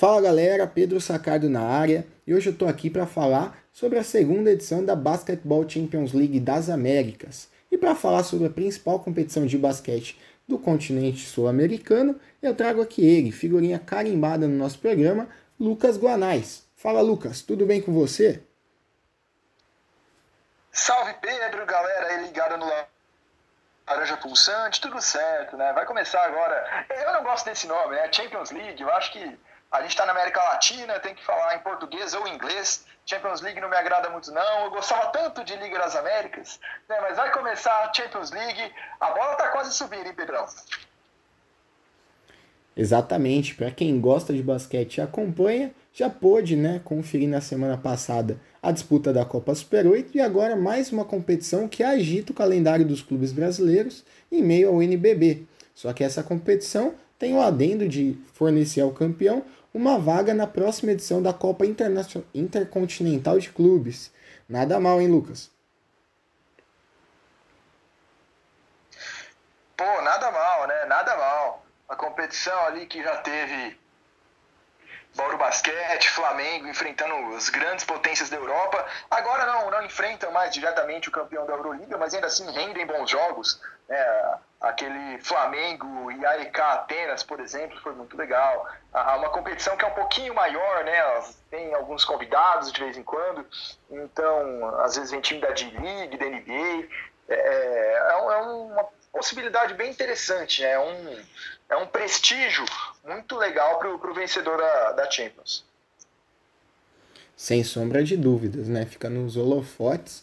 Fala galera, Pedro Sacardo na área e hoje eu tô aqui para falar sobre a segunda edição da Basketball Champions League das Américas. E para falar sobre a principal competição de basquete do continente sul-americano, eu trago aqui ele, figurinha carimbada no nosso programa, Lucas Guanais. Fala Lucas, tudo bem com você? Salve Pedro, galera aí ligada no Laranja Pulsante, tudo certo, né? Vai começar agora. Eu não gosto desse nome, né? Champions League, eu acho que a gente está na América Latina, tem que falar em português ou inglês. Champions League não me agrada muito, não. Eu gostava tanto de Liga das Américas, né? mas vai começar a Champions League. A bola está quase subindo, hein, Pedrão? Exatamente. Para quem gosta de basquete e acompanha, já pôde né, conferir na semana passada a disputa da Copa Super 8 e agora mais uma competição que agita o calendário dos clubes brasileiros em meio ao NBB. Só que essa competição tem o adendo de fornecer ao campeão uma vaga na próxima edição da Copa Intercontinental de Clubes. Nada mal, hein, Lucas? Pô, nada mal, né? Nada mal. A competição ali que já teve Bauru Basquete, Flamengo enfrentando as grandes potências da Europa. Agora não, não enfrentam mais diretamente o campeão da Euroliga, mas ainda assim rendem bons jogos. Né? Aquele Flamengo e AEK Atenas, por exemplo, foi muito legal. Uma competição que é um pouquinho maior, né? Tem alguns convidados de vez em quando. Então, às vezes vem time da D-League, da NBA. É, é, é, é uma possibilidade bem interessante, né? É um, é um prestígio muito legal para o vencedor da, da Champions. Sem sombra de dúvidas, né? Fica nos holofotes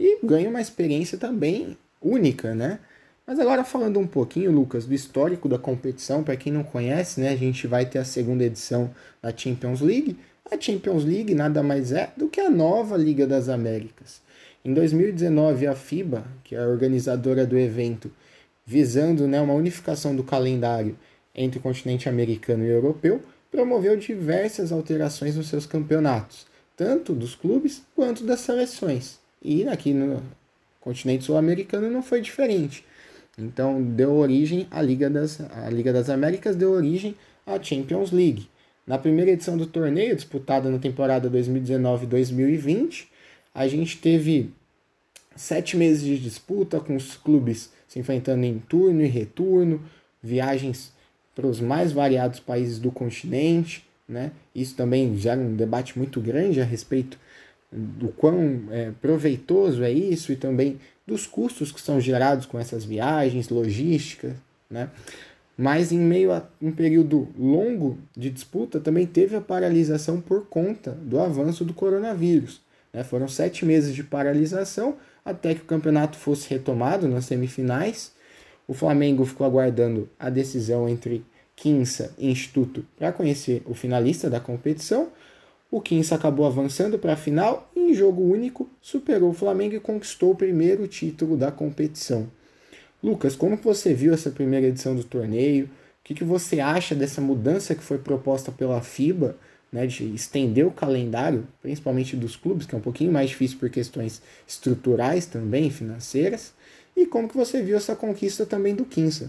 e ganha uma experiência também única, né? Mas agora falando um pouquinho, Lucas, do histórico da competição, para quem não conhece, né, a gente vai ter a segunda edição da Champions League. A Champions League nada mais é do que a nova Liga das Américas. Em 2019, a FIBA, que é a organizadora do evento, visando né, uma unificação do calendário entre o continente americano e europeu, promoveu diversas alterações nos seus campeonatos, tanto dos clubes quanto das seleções. E aqui no continente sul-americano não foi diferente. Então deu origem à Liga das, a Liga das Américas, deu origem à Champions League. Na primeira edição do torneio, disputada na temporada 2019-2020, a gente teve sete meses de disputa com os clubes se enfrentando em turno e retorno, viagens para os mais variados países do continente, né? Isso também gera um debate muito grande a respeito do quão é, proveitoso é isso e também dos custos que são gerados com essas viagens, logística, né? Mas em meio a um período longo de disputa, também teve a paralisação por conta do avanço do coronavírus. Né? Foram sete meses de paralisação até que o campeonato fosse retomado nas semifinais. O Flamengo ficou aguardando a decisão entre Quinça e Instituto para conhecer o finalista da competição. O 15 acabou avançando para a final e, em jogo único, superou o Flamengo e conquistou o primeiro título da competição. Lucas, como você viu essa primeira edição do torneio? O que, que você acha dessa mudança que foi proposta pela FIBA, né, de estender o calendário, principalmente dos clubes, que é um pouquinho mais difícil por questões estruturais também, financeiras? E como que você viu essa conquista também do 15?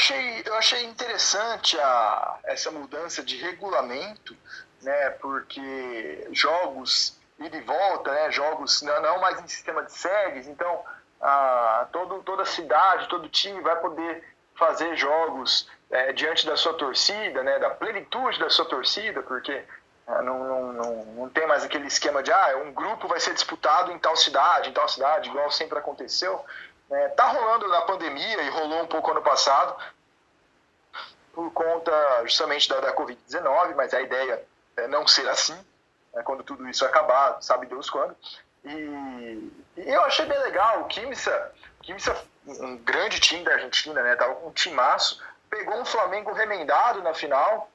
Achei, eu achei interessante a, essa mudança de regulamento, né, porque jogos ida e volta, né, jogos não, não mais em sistema de sedes, então a, todo, toda cidade, todo time vai poder fazer jogos é, diante da sua torcida, né, da plenitude da sua torcida, porque é, não, não, não, não tem mais aquele esquema de ah, um grupo vai ser disputado em tal cidade, em tal cidade, igual sempre aconteceu. É, tá rolando na pandemia e rolou um pouco ano passado, por conta justamente da, da Covid-19, mas a ideia é não ser assim, né, quando tudo isso acabar, sabe Deus quando. E, e eu achei bem legal, o Kimsa, Kimsa um grande time da Argentina, né, tava com um timaço, pegou um Flamengo remendado na final,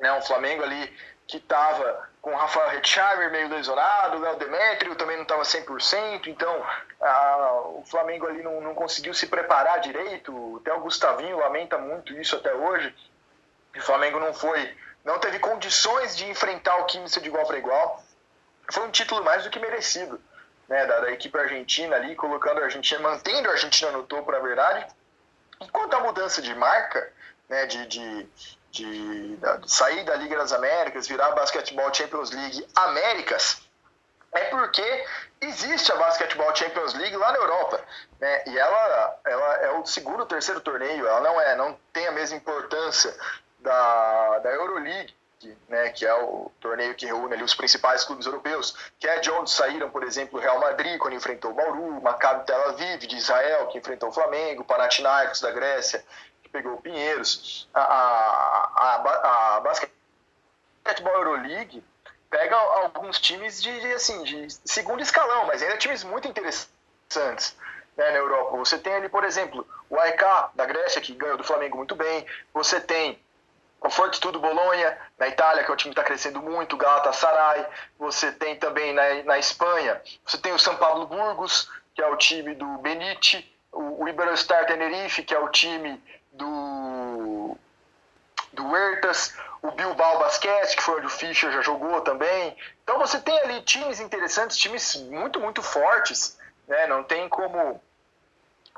né, um Flamengo ali que estava com o Rafael Retchheimer meio lesionado, o Léo Demetrio também não estava 100%, então a, o Flamengo ali não, não conseguiu se preparar direito, até o Gustavinho lamenta muito isso até hoje, o Flamengo não foi, não teve condições de enfrentar o Química de igual para igual, foi um título mais do que merecido, né, da, da equipe argentina ali, colocando a Argentina, mantendo a Argentina no topo, na verdade, Enquanto a mudança de marca, né, de, de, de, de sair da Liga das Américas, virar Basquetebol Champions League Américas, é porque existe a Basketball Champions League lá na Europa, né? E ela, ela é o segundo terceiro torneio, ela não é, não tem a mesma importância da, da Euroleague, né, que é o torneio que reúne ali os principais clubes europeus, que é de onde saíram, por exemplo, o Real Madrid, quando enfrentou o Bauru, o Maccabi Tel Aviv, de Israel, que enfrentou o Flamengo, o Panathinaikos, da Grécia, pegou o Pinheiros. A, a, a, a Basketball Euroleague pega alguns times de, de, assim, de segundo escalão, mas ainda times muito interessantes né, na Europa. Você tem ali, por exemplo, o AEK da Grécia, que ganhou do Flamengo muito bem. Você tem o Fortitudo Bolonha, na Itália, que é um time que está crescendo muito, o Galatasaray. Você tem também na, na Espanha, você tem o São Paulo Burgos, que é o time do Benite, o, o Iberostar Tenerife, que é o time do, do Huertas, o Bilbao Basquete, que foi onde o Fischer já jogou também. Então você tem ali times interessantes, times muito, muito fortes, né? Não tem como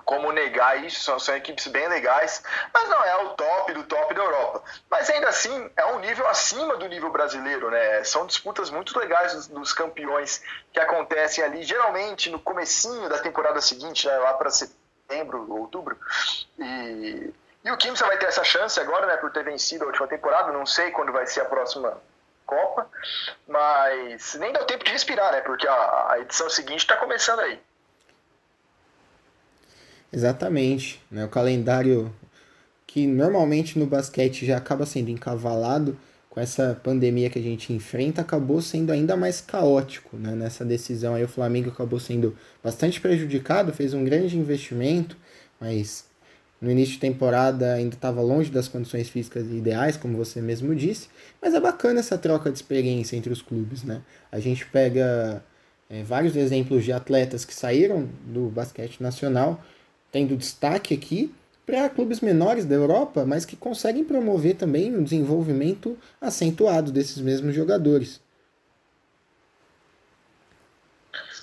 como negar isso, são, são, equipes bem legais, mas não é o top do top da Europa. Mas ainda assim, é um nível acima do nível brasileiro, né? São disputas muito legais dos, dos campeões que acontecem ali, geralmente no comecinho da temporada seguinte, né? lá para setembro, outubro. E e o Kimsa vai ter essa chance agora, né, por ter vencido a última temporada. Não sei quando vai ser a próxima Copa, mas nem deu tempo de respirar, né, porque a, a edição seguinte está começando aí. Exatamente, né, o calendário que normalmente no basquete já acaba sendo encavalado com essa pandemia que a gente enfrenta, acabou sendo ainda mais caótico né? nessa decisão. Aí o Flamengo acabou sendo bastante prejudicado, fez um grande investimento, mas no início de temporada ainda estava longe das condições físicas ideais, como você mesmo disse, mas é bacana essa troca de experiência entre os clubes, né? A gente pega é, vários exemplos de atletas que saíram do basquete nacional, tendo destaque aqui para clubes menores da Europa, mas que conseguem promover também o desenvolvimento acentuado desses mesmos jogadores.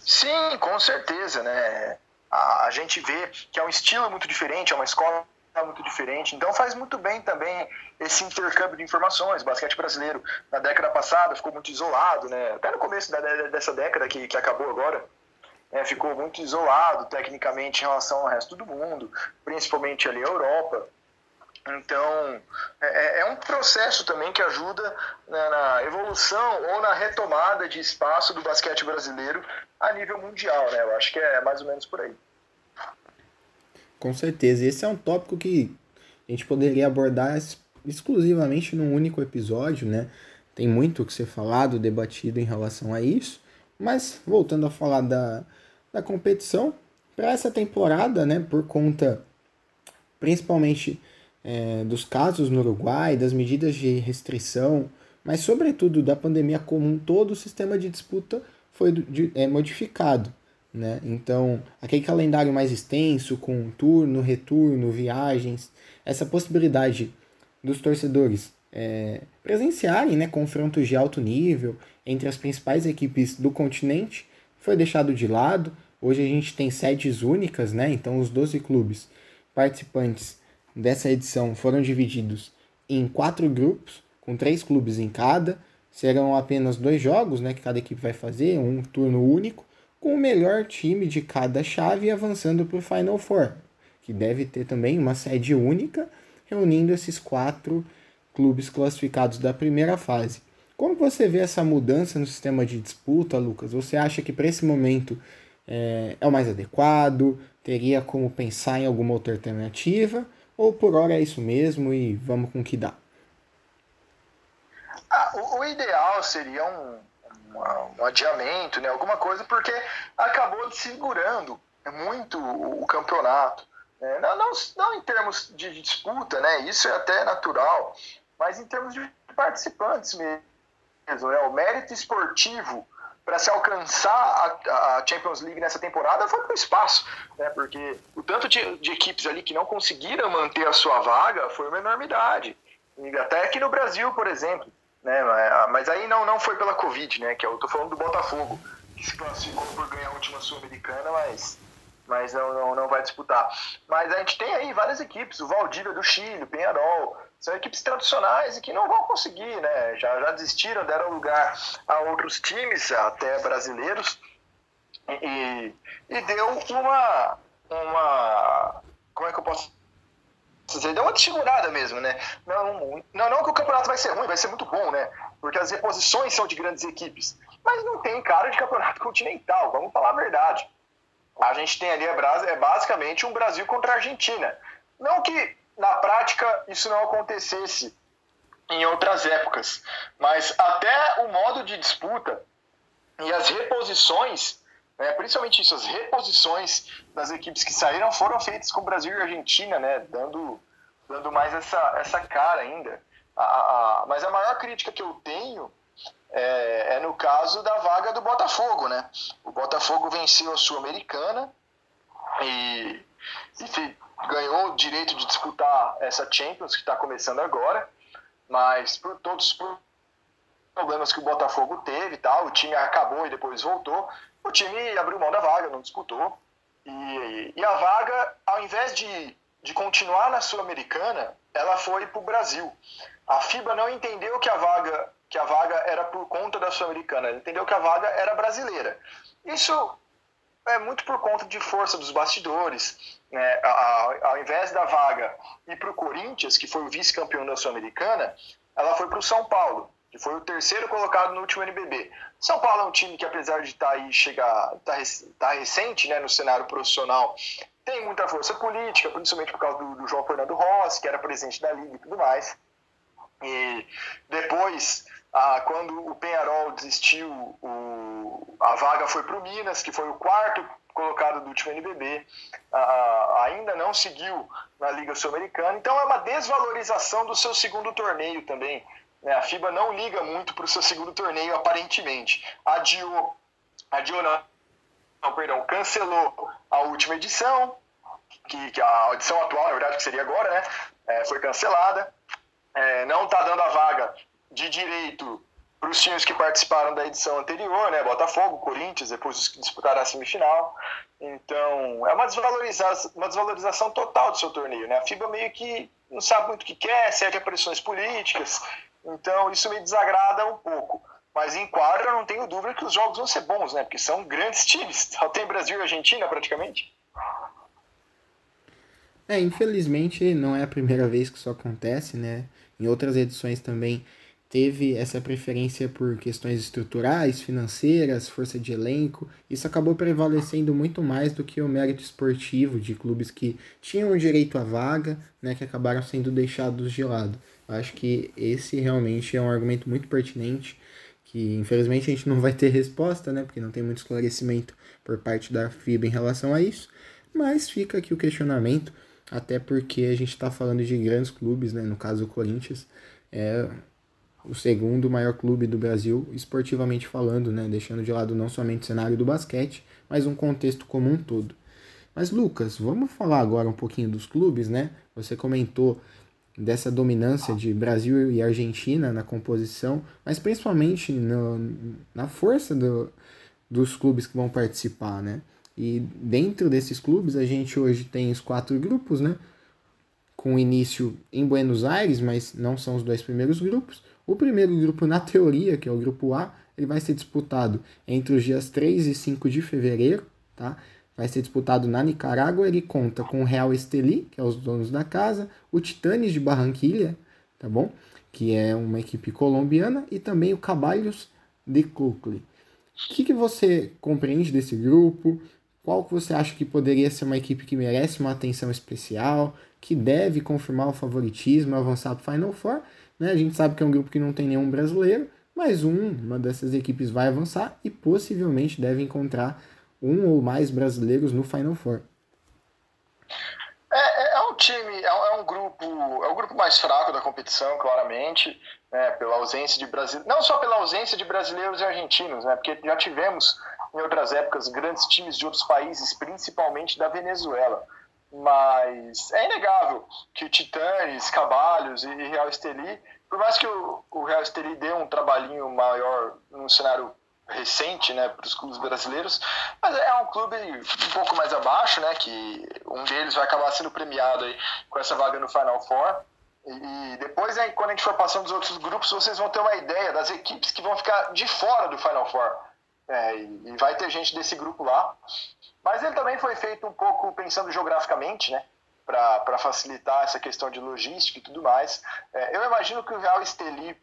Sim, com certeza, né? A, gente vê que é um estilo muito diferente, é uma escola muito diferente. Então faz muito bem também esse intercâmbio de informações. Basquete brasileiro na década passada ficou muito isolado, né? Até no começo da, dessa década que, que acabou agora, né? ficou muito isolado tecnicamente em relação ao resto do mundo, principalmente ali a Europa. Então é, é, é um processo também que ajuda na, na evolução ou na retomada de espaço do basquete brasileiro a nível mundial, né? Eu acho que é mais ou menos por aí. Com certeza. Esse é um tópico que a gente poderia abordar exclusivamente num único episódio, né? Tem muito que ser falado, debatido em relação a isso. Mas voltando a falar da, da competição, para essa temporada, né, por conta principalmente é, dos casos no Uruguai, das medidas de restrição, mas sobretudo da pandemia como um todo, o sistema de disputa foi é, modificado. Né? Então, aquele calendário mais extenso, com turno, retorno, viagens, essa possibilidade dos torcedores é, presenciarem né, confrontos de alto nível entre as principais equipes do continente foi deixado de lado. Hoje a gente tem sedes únicas, né? então os 12 clubes participantes dessa edição foram divididos em quatro grupos, com três clubes em cada serão apenas dois jogos né, que cada equipe vai fazer, um turno único, com o melhor time de cada chave avançando para o Final Four, que deve ter também uma sede única, reunindo esses quatro clubes classificados da primeira fase. Como você vê essa mudança no sistema de disputa, Lucas? Você acha que para esse momento é, é o mais adequado? Teria como pensar em alguma outra alternativa? Ou por hora é isso mesmo e vamos com o que dá? Ah, o, o, ideal seria um, um adiamento, né, alguma coisa, porque acabou segurando muito o, o campeonato. Né? Não, não, não, em termos de disputa, né, isso é até natural, mas em termos de participantes mesmo. Né, o mérito esportivo para se alcançar a, a, Champions League nessa temporada foi para o espaço, né? porque o tanto de, de, equipes ali que não conseguiram manter a sua vaga foi uma enormidade. Até aqui no Brasil, por exemplo, né? Mas aí não, não foi pela Covid, né? Que eu tô falando do Botafogo, que se classificou por ganhar a última Sul-Americana, mas mas não, não, não vai disputar. Mas a gente tem aí várias equipes, o Valdívia do Chile, o Penharol, são equipes tradicionais e que não vão conseguir, né? Já, já desistiram, deram lugar a outros times, até brasileiros, e, e deu uma, uma. Como é que eu posso dizer? Deu uma desfigurada mesmo, né? Não, não, não que o campeonato vai ser ruim, vai ser muito bom, né? Porque as reposições são de grandes equipes. Mas não tem cara de campeonato continental, vamos falar a verdade. A gente tem ali é, é basicamente um Brasil contra a Argentina. Não que na prática isso não acontecesse em outras épocas, mas até o modo de disputa e as reposições, né, principalmente isso, as reposições das equipes que saíram foram feitas com Brasil e Argentina, né, dando, dando mais essa, essa cara ainda. A, a, mas a maior crítica que eu tenho é, é, no caso da vaga do Botafogo, né? O Botafogo venceu a Sul-Americana e, e ganhou o direito de disputar essa Champions que está começando agora, mas por todos os problemas que o Botafogo teve tal, o time acabou e depois voltou, o time abriu mão da vaga, não disputou. E, e a vaga, ao invés de, de continuar na Sul-Americana, ela foi para o Brasil. A FIBA não entendeu que a vaga que a vaga era por conta da Sul-Americana, entendeu que a vaga era brasileira. Isso é muito por conta de força dos bastidores. Né? Ao invés da vaga ir para o Corinthians, que foi o vice-campeão da Sul-Americana, ela foi para o São Paulo, que foi o terceiro colocado no último NBB. São Paulo é um time que, apesar de estar tá aí chegar, tá, tá recente né, no cenário profissional, tem muita força política, principalmente por causa do, do João Fernando Rossi, que era presidente da Liga e tudo mais. E depois ah, quando o Penharol desistiu, o, a vaga foi para o Minas, que foi o quarto colocado do último NBB, ainda não seguiu na Liga Sul-Americana, então é uma desvalorização do seu segundo torneio também. Né? A FIBA não liga muito para o seu segundo torneio, aparentemente. Adiou, adiou não, não, perdão, cancelou a última edição, que, que a edição atual, na verdade, que seria agora, né? É, foi cancelada. É, não está dando a vaga de direito para os times que participaram da edição anterior, né? Botafogo, Corinthians, depois os que disputaram a semifinal. Então, é uma desvalorização, uma desvalorização total do seu torneio, né? A FIBA meio que não sabe muito o que quer, segue a pressões políticas. Então, isso me desagrada um pouco. Mas em quadra, não tenho dúvida que os jogos vão ser bons, né? Porque são grandes times. Só tem Brasil e Argentina, praticamente. É, infelizmente, não é a primeira vez que isso acontece, né? Em outras edições também teve essa preferência por questões estruturais, financeiras, força de elenco. Isso acabou prevalecendo muito mais do que o mérito esportivo de clubes que tinham direito à vaga, né, que acabaram sendo deixados de lado. Acho que esse realmente é um argumento muito pertinente, que infelizmente a gente não vai ter resposta, né, porque não tem muito esclarecimento por parte da FIBA em relação a isso, mas fica aqui o questionamento, até porque a gente está falando de grandes clubes, né, no caso o Corinthians, é o segundo maior clube do Brasil, esportivamente falando, né? deixando de lado não somente o cenário do basquete, mas um contexto como um todo. Mas Lucas, vamos falar agora um pouquinho dos clubes, né? Você comentou dessa dominância de Brasil e Argentina na composição, mas principalmente no, na força do, dos clubes que vão participar, né? E dentro desses clubes a gente hoje tem os quatro grupos, né? Com início em Buenos Aires, mas não são os dois primeiros grupos. O primeiro grupo, na teoria, que é o grupo A, ele vai ser disputado entre os dias 3 e 5 de fevereiro, tá? Vai ser disputado na Nicarágua, ele conta com o Real Esteli, que é os donos da casa, o Titanes de Barranquilha, tá bom? Que é uma equipe colombiana, e também o Caballos de Cucle. O que, que você compreende desse grupo? Qual que você acha que poderia ser uma equipe que merece uma atenção especial, que deve confirmar o favoritismo, avançar para o Final Four? Né? A gente sabe que é um grupo que não tem nenhum brasileiro, mas um, uma dessas equipes vai avançar e possivelmente deve encontrar um ou mais brasileiros no Final Four. É, é, é um time, é é um, grupo, é o grupo mais fraco da competição, claramente, né, pela ausência de brasileiros, não só pela ausência de brasileiros e argentinos, né, porque já tivemos em outras épocas grandes times de outros países, principalmente da Venezuela. Mas é inegável que Titanes, Cabalhos e Real Esteli, por mais que o, o Real Esteli dê um trabalhinho maior no cenário recente né, para os clubes brasileiros, mas é um clube um pouco mais abaixo, né, que um deles vai acabar sendo premiado aí com essa vaga no Final Four. E depois, aí, quando a gente for passando dos outros grupos, vocês vão ter uma ideia das equipes que vão ficar de fora do Final Four. É, e vai ter gente desse grupo lá. Mas ele também foi feito um pouco pensando geograficamente, né? Para facilitar essa questão de logística e tudo mais. É, eu imagino que o Real Esteli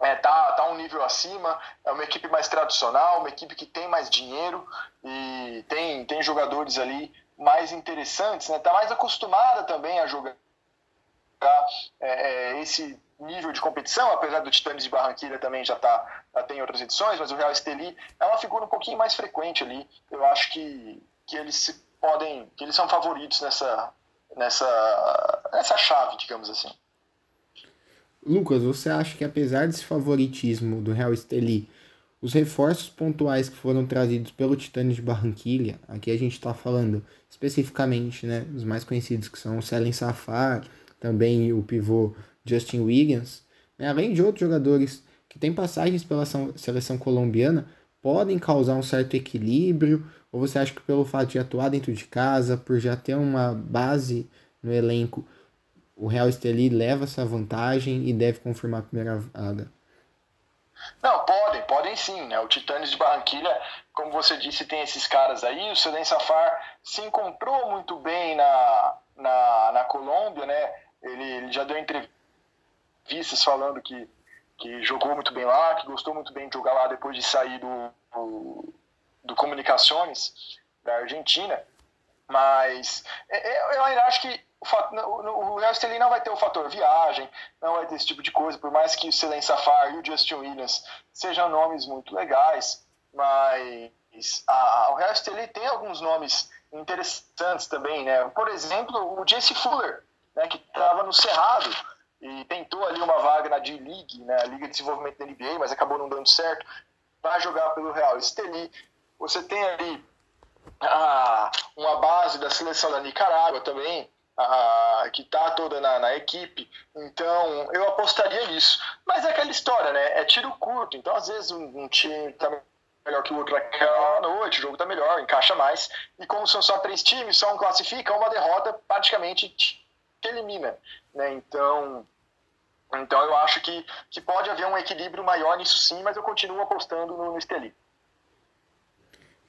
é, tá, tá um nível acima, é uma equipe mais tradicional, uma equipe que tem mais dinheiro e tem, tem jogadores ali mais interessantes, né? Tá mais acostumada também a jogar é, é, esse nível de competição, apesar do Titanes de Barranquilla também já, tá, tem outras edições, mas o Real Esteli é uma figura um pouquinho mais frequente ali. Eu acho que, que eles podem, que eles são favoritos nessa, nessa, nessa chave, digamos assim. Lucas, você acha que apesar desse favoritismo do Real Esteli, os reforços pontuais que foram trazidos pelo Titãs de Barranquilha, aqui a gente está falando especificamente, né, os mais conhecidos que são o Selen Safar, também o pivô Justin Williams, né, além de outros jogadores que têm passagens pela seleção colombiana, podem causar um certo equilíbrio, ou você acha que pelo fato de atuar dentro de casa, por já ter uma base no elenco, o Real Esteli leva essa vantagem e deve confirmar a primeira vaga? Não, podem, podem sim, né? O Titanes de Barranquilha, como você disse, tem esses caras aí. O Selen Safar se encontrou muito bem na, na, na Colômbia, né? Ele, ele já deu entrevistas falando que, que jogou muito bem lá, que gostou muito bem de jogar lá depois de sair do, do, do Comunicações da Argentina. Mas é, é, eu ainda acho que o, o, Real Estelí não vai ter o fator viagem, não vai ter esse tipo de coisa, por mais que o Selen Safar e o Justin Williams sejam nomes muito legais, mas a, o Real Estelí tem alguns nomes interessantes também, né? Por exemplo, o Jesse Fuller, né, que estava no Cerrado e tentou ali uma vaga na D-League, né, Liga de Desenvolvimento da NBA, mas acabou não dando certo, vai jogar pelo Real Esteli. Você tem ali ah, uma base da seleção da Nicarágua também, ah, que está toda na, na, equipe. Então, eu apostaria nisso. Mas é aquela história, né? É tiro curto. Então, às vezes, um, um time está melhor que o outro naquela noite, o jogo está melhor, encaixa mais. E como são só três times, só um classifica, uma derrota praticamente te elimina. Né? Então, então eu acho que, que pode haver um equilíbrio maior nisso sim, mas eu continuo apostando no, no Esteli.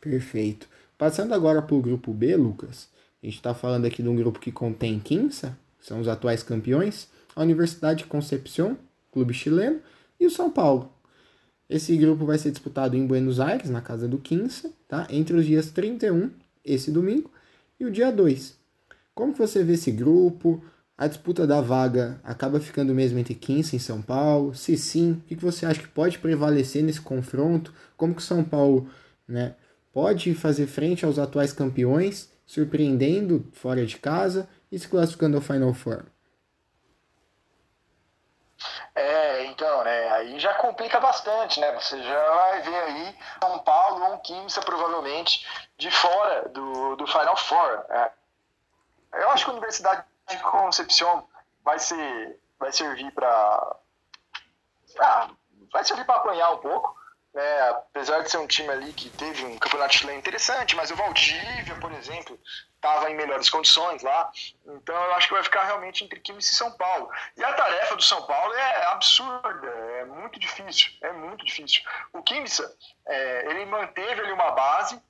Perfeito. Passando agora para o grupo B, Lucas. A gente está falando aqui de um grupo que contém Quinça, são os atuais campeões, a Universidade de Concepción, clube chileno, e o São Paulo. Esse grupo vai ser disputado em Buenos Aires, na casa do Quinça, tá? entre os dias 31, esse domingo, e o dia 2. Como você vê esse grupo? A disputa da vaga acaba ficando mesmo entre 15 em São Paulo? Se sim, o que você acha que pode prevalecer nesse confronto? Como que o São Paulo né, pode fazer frente aos atuais campeões, surpreendendo fora de casa e se classificando ao Final Four? É, então, né, aí já complica bastante, né? Você já vai ver aí São Paulo ou um Quimsa provavelmente de fora do, do Final Four. É, eu acho que a Universidade de Concepción vai ser vai servir para ah, vai servir para apanhar um pouco, né? Apesar de ser um time ali que teve um campeonato chileno interessante, mas o Valdívia, por exemplo, estava em melhores condições lá. Então eu acho que vai ficar realmente entre Química e São Paulo. E a tarefa do São Paulo é absurda, é muito difícil, é muito difícil. O Química, é, ele manteve ali uma base,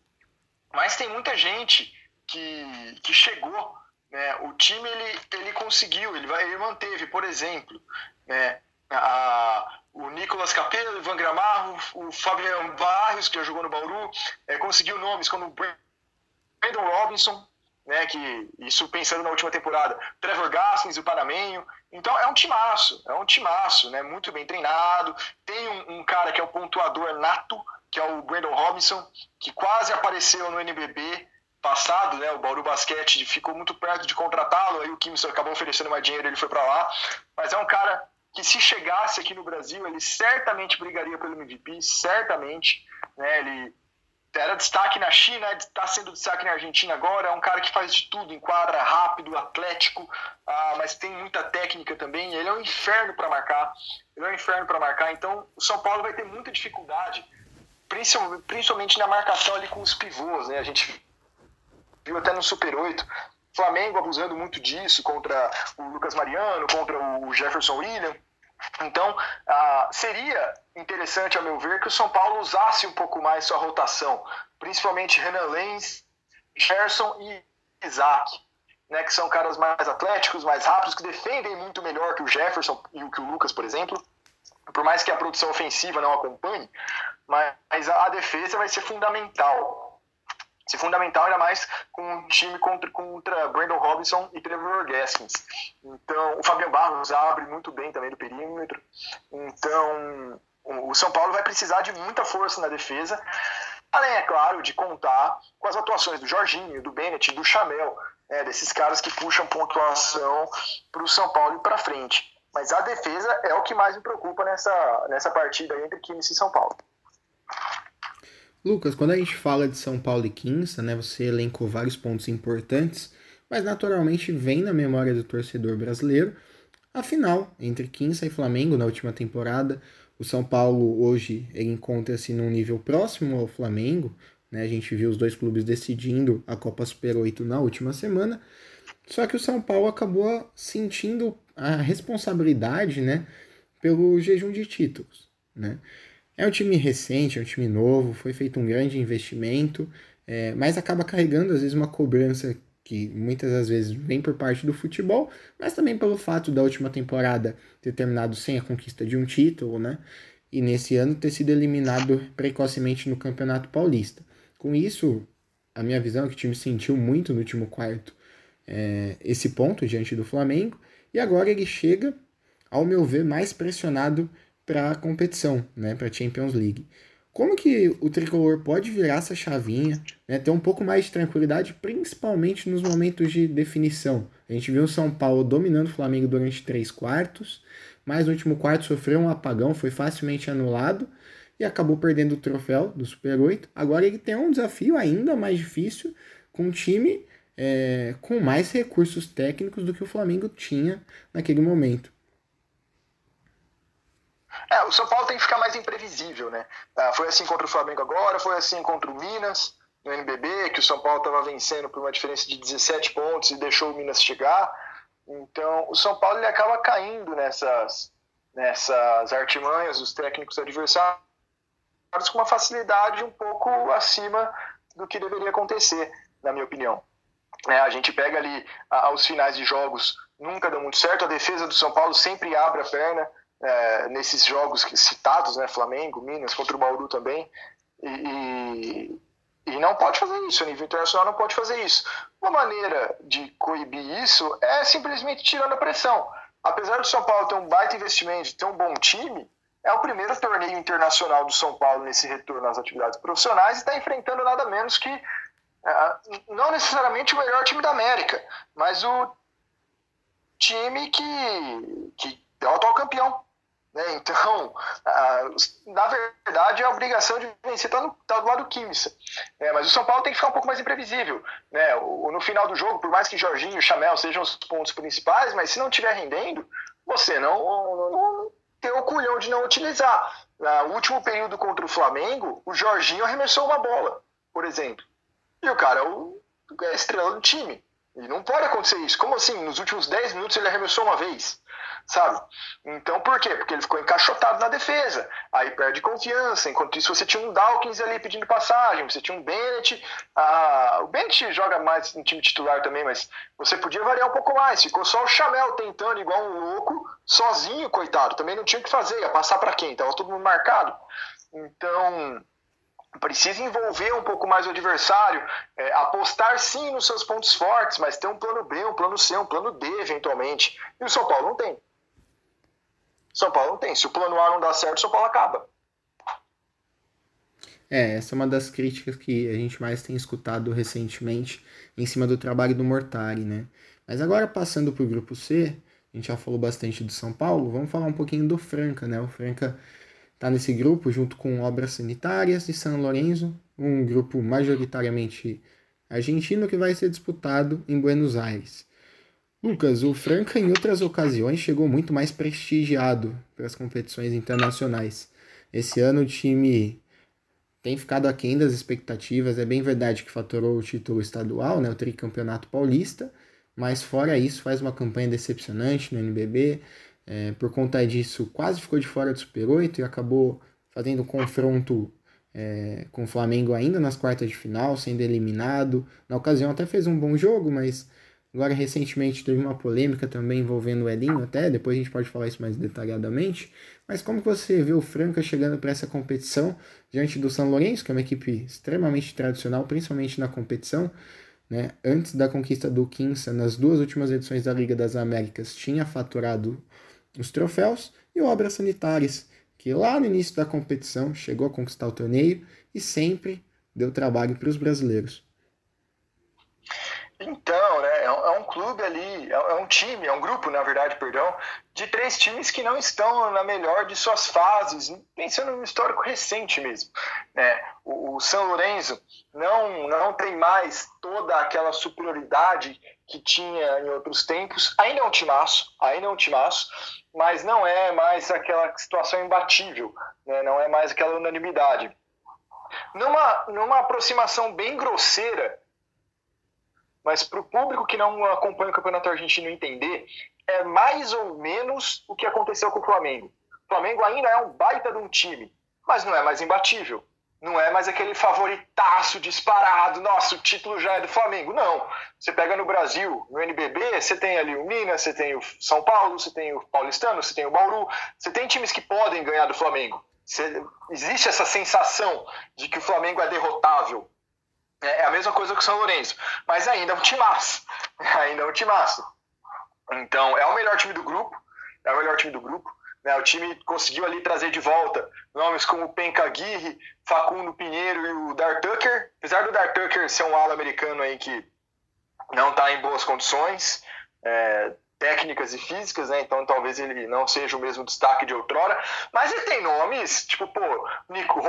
mas tem muita gente que, que chegou né? O time ele, ele conseguiu, ele, vai, ele manteve, por exemplo, né? a, o Nicolas Capello, o Ivan Gramarro, o Fabiano Barrios, que já jogou no Bauru, é, conseguiu nomes como Brandon Robinson, né, que isso pensando na última temporada, Trevor Gaskins, o Panamenho. Então é um timaço, é um timaço, né, muito bem treinado. Tem um, um, cara que é o pontuador nato, que é o Brandon Robinson, que quase apareceu no NBB, passado, né, o Bauru Basquete ficou muito perto de contratá-lo, aí o Kimson acabou oferecendo mais dinheiro, ele foi para lá, mas é um cara que se chegasse aqui no Brasil, ele certamente brigaria pelo MVP, certamente, né, ele era destaque na China, está sendo destaque na Argentina agora, é um cara que faz de tudo, enquadra rápido, atlético, ah, mas tem muita técnica também, ele é um inferno para marcar, ele é um inferno para marcar, então o São Paulo vai ter muita dificuldade principalmente na marcação ali com os pivôs, né? A gente viu até no Super 8, Flamengo abusando muito disso contra o Lucas Mariano, contra o Jefferson William. Então, ah, seria interessante, a meu ver, que o São Paulo usasse um pouco mais sua rotação, principalmente Renan Lenz, Gerson e Isaac, né, que são caras mais atléticos, mais rápidos, que defendem muito melhor que o Jefferson e o que o Lucas, por exemplo. Por mais que a produção ofensiva não acompanhe, mas a defesa vai ser fundamental ser fundamental, ainda mais com um time contra, contra Brandon Robinson e Trevor Gaskins. Então, o Fabian Barros abre muito bem também do perímetro. Então, o São Paulo vai precisar de muita força na defesa, além, é claro, de contar com as atuações do Jorginho, do Bennett, do Chamel, né, desses caras que puxam pontuação para o São Paulo e para frente. Mas a defesa é o que mais me preocupa nessa, nessa partida entre Química e São Paulo. Lucas, quando a gente fala de São Paulo e Quinça, né, você elencou vários pontos importantes, mas naturalmente vem na memória do torcedor brasileiro a final entre Quinça e Flamengo na última temporada. O São Paulo hoje encontra-se num nível próximo ao Flamengo, né? A gente viu os dois clubes decidindo a Copa Super 8 na última semana. Só que o São Paulo acabou sentindo a responsabilidade, né, pelo jejum de títulos, né? É um time recente, é um time novo, foi feito um grande investimento, é, mas acaba carregando às vezes uma cobrança que muitas das vezes vem por parte do futebol, mas também pelo fato da última temporada ter terminado sem a conquista de um título, né? E nesse ano ter sido eliminado precocemente no Campeonato Paulista. Com isso, a minha visão é que o time sentiu muito no último quarto é, esse ponto diante do Flamengo, e agora ele chega, ao meu ver, mais pressionado para a competição, né, para a Champions League. Como que o tricolor pode virar essa chavinha, né, ter um pouco mais de tranquilidade, principalmente nos momentos de definição? A gente viu o São Paulo dominando o Flamengo durante três quartos, mas no último quarto sofreu um apagão, foi facilmente anulado e acabou perdendo o troféu do Super 8. Agora ele tem um desafio ainda mais difícil com um time é, com mais recursos técnicos do que o Flamengo tinha naquele momento. É, o São Paulo tem que ficar mais imprevisível, né? Ah, foi assim contra o Flamengo agora, foi assim contra o Minas no NBB, que o São Paulo estava vencendo por uma diferença de 17 pontos e deixou o Minas chegar. Então, o São Paulo ele acaba caindo nessas, nessas artimanhas dos técnicos adversários com uma facilidade um pouco acima do que deveria acontecer, na minha opinião. É, a gente pega ali aos finais de jogos, nunca deu muito certo. A defesa do São Paulo sempre abre a perna é, nesses jogos citados, né, Flamengo, Minas, contra o Bauru também, e, e, não pode fazer isso, a nível internacional não pode fazer isso. Uma maneira de coibir isso é simplesmente tirando a pressão. Apesar do São Paulo ter um baita investimento, ter um bom time, é o primeiro torneio internacional do São Paulo nesse retorno às atividades profissionais e está enfrentando nada menos que, é, não necessariamente o melhor time da América, mas o time que, que é o atual campeão né? Então, na verdade, a obrigação de vencer está tá do lado do Kimsa. É, mas o São Paulo tem que ficar um pouco mais imprevisível. Né? O, no final do jogo, por mais que Jorginho e Chamel sejam os pontos principais, mas se não estiver rendendo, você não, não, não tem o culhão de não utilizar. No último período contra o Flamengo, o Jorginho arremessou uma bola, por exemplo. E o cara é, é a estrela do time. E não pode acontecer isso. Como assim? Nos últimos 10 minutos ele arremessou uma vez sabe? Então, por quê? Porque ele ficou encaixotado na defesa, aí perde confiança. Enquanto isso, você tinha um Dawkins ali pedindo passagem, você tinha um Bennett. Ah, o Bennett joga mais no time titular também, mas você podia variar um pouco mais. Ficou só o Chamel tentando, igual um louco, sozinho, coitado. Também não tinha o que fazer, ia passar para quem? Tava todo mundo marcado. Então, precisa envolver um pouco mais o adversário, é, apostar sim nos seus pontos fortes, mas ter um plano B, um plano C, um plano D eventualmente. E o São Paulo não tem. São Paulo não tem. Se o plano A não dá certo, São Paulo acaba. É, essa é uma das críticas que a gente mais tem escutado recentemente em cima do trabalho do Mortari, né? Mas agora passando para o grupo C, a gente já falou bastante do São Paulo, vamos falar um pouquinho do Franca, né? O Franca está nesse grupo junto com Obras Sanitárias e São Lourenço, um grupo majoritariamente argentino que vai ser disputado em Buenos Aires. Lucas, o Franca em outras ocasiões chegou muito mais prestigiado pelas competições internacionais. Esse ano o time tem ficado aquém das expectativas. É bem verdade que faturou o título estadual, né, o tricampeonato paulista, mas fora isso faz uma campanha decepcionante no NBB. É, por conta disso, quase ficou de fora do Super 8 e acabou fazendo confronto é, com o Flamengo ainda nas quartas de final, sendo eliminado. Na ocasião até fez um bom jogo, mas agora recentemente teve uma polêmica também envolvendo o Elinho até, depois a gente pode falar isso mais detalhadamente. Mas como você vê o Franca chegando para essa competição diante do São Lourenço, que é uma equipe extremamente tradicional, principalmente na competição, né? Antes da conquista do Quinça, nas duas últimas edições da Liga das Américas, tinha faturado os troféus, e Obras Sanitárias, que lá no início da competição chegou a conquistar o torneio e sempre deu trabalho para os brasileiros. Então, né, é um, é clube ali, é, é, um time, é um grupo, na verdade, perdão, de três times que não estão na melhor de suas fases, pensando no histórico recente mesmo. Né? O, o São Lourenço não, não tem mais toda aquela superioridade que tinha em outros tempos, ainda é um timaço, ainda é um timaço, mas não é mais aquela situação imbatível, né? não é mais aquela unanimidade. Numa, numa aproximação bem grosseira, mas para o público que não acompanha o Campeonato Argentino entender, é mais ou menos o que aconteceu com o Flamengo. O Flamengo ainda é um baita de um time, mas não é mais imbatível. Não é mais aquele favoritaço disparado, nossa, o título já é do Flamengo. Não. Você pega no Brasil, no NBB, você tem ali o Minas, você tem o São Paulo, você tem o Paulistano, você tem o Bauru, você tem times que podem ganhar do Flamengo. Você, existe essa sensação de que o Flamengo é derrotável. É, é a mesma coisa que o São Lourenço, mas ainda é um timaço. Ainda é um timaço. Então, é o melhor time do grupo, é o melhor time do grupo. Né? O time conseguiu ali trazer de volta nomes como Penca Aguirre, Facundo Pinheiro e o Dar Tucker. Apesar do Dar Tucker ser um ala americano aí que não está em boas condições é, técnicas e físicas, né? então talvez ele não seja o mesmo destaque de outrora. Mas ele tem nomes, tipo, pô, Nico